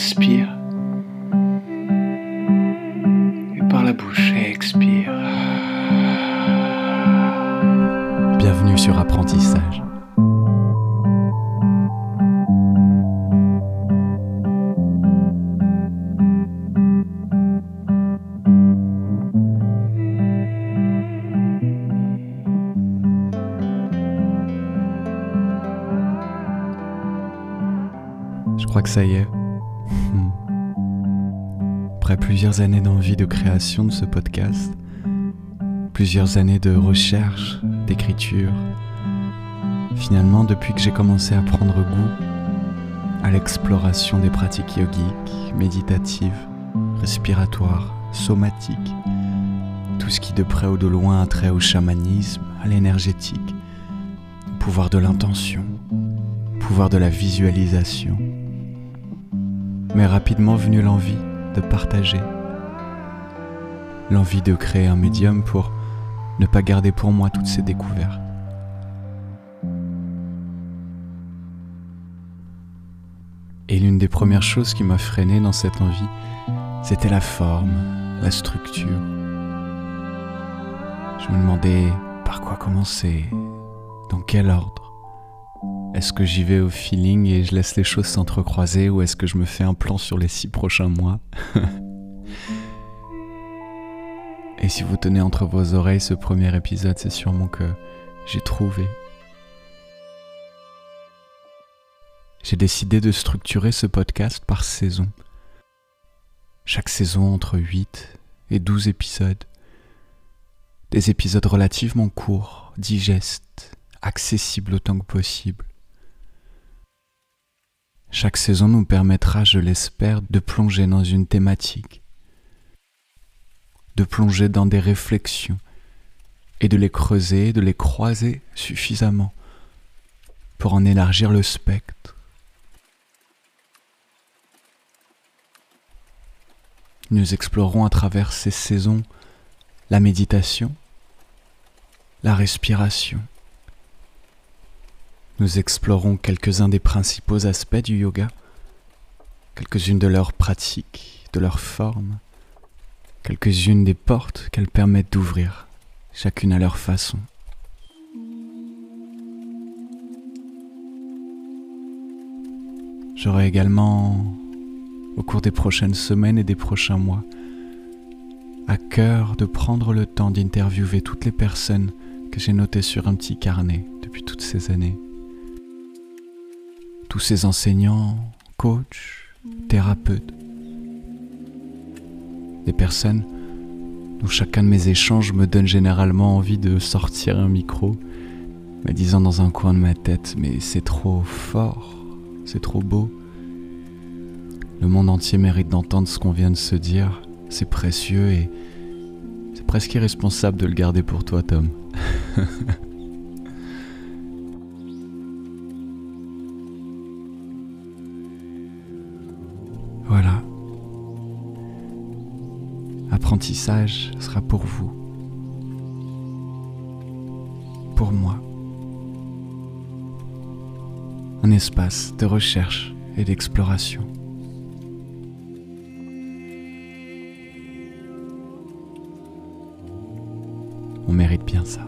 inspire. Et par la bouche, expire. Bienvenue sur Apprentissage. Je crois que ça y est. Après plusieurs années d'envie de création de ce podcast, plusieurs années de recherche, d'écriture, finalement depuis que j'ai commencé à prendre goût à l'exploration des pratiques yogiques, méditatives, respiratoires, somatiques, tout ce qui de près ou de loin a trait au chamanisme, à l'énergétique, au pouvoir de l'intention, pouvoir de la visualisation, m'est rapidement venue l'envie de partager, l'envie de créer un médium pour ne pas garder pour moi toutes ces découvertes. Et l'une des premières choses qui m'a freiné dans cette envie, c'était la forme, la structure. Je me demandais par quoi commencer, dans quel ordre. Est-ce que j'y vais au feeling et je laisse les choses s'entrecroiser ou est-ce que je me fais un plan sur les six prochains mois? Et si vous tenez entre vos oreilles ce premier épisode, c'est sûrement que j'ai trouvé. J'ai décidé de structurer ce podcast par saison. Chaque saison entre 8 et 12 épisodes. Des épisodes relativement courts, digestes, accessibles autant que possible. Chaque saison nous permettra, je l'espère, de plonger dans une thématique, de plonger dans des réflexions et de les creuser, de les croiser suffisamment pour en élargir le spectre. Nous explorerons à travers ces saisons la méditation, la respiration, nous explorons quelques-uns des principaux aspects du yoga, quelques-unes de leurs pratiques, de leurs formes, quelques-unes des portes qu'elles permettent d'ouvrir, chacune à leur façon. J'aurai également, au cours des prochaines semaines et des prochains mois, à cœur de prendre le temps d'interviewer toutes les personnes que j'ai notées sur un petit carnet depuis toutes ces années tous ces enseignants, coachs, thérapeutes, des personnes dont chacun de mes échanges me donne généralement envie de sortir un micro, me disant dans un coin de ma tête, mais c'est trop fort, c'est trop beau. Le monde entier mérite d'entendre ce qu'on vient de se dire, c'est précieux et c'est presque irresponsable de le garder pour toi, Tom. Voilà. Apprentissage sera pour vous. Pour moi. Un espace de recherche et d'exploration. On mérite bien ça.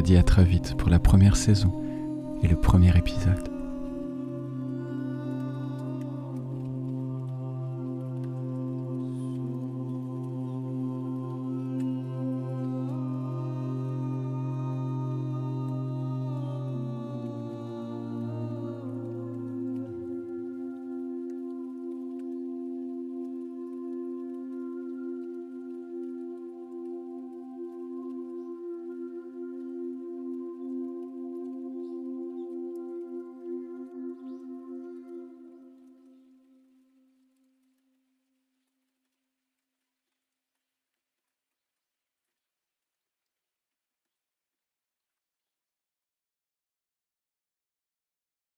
Te dis à très vite pour la première saison et le premier épisode.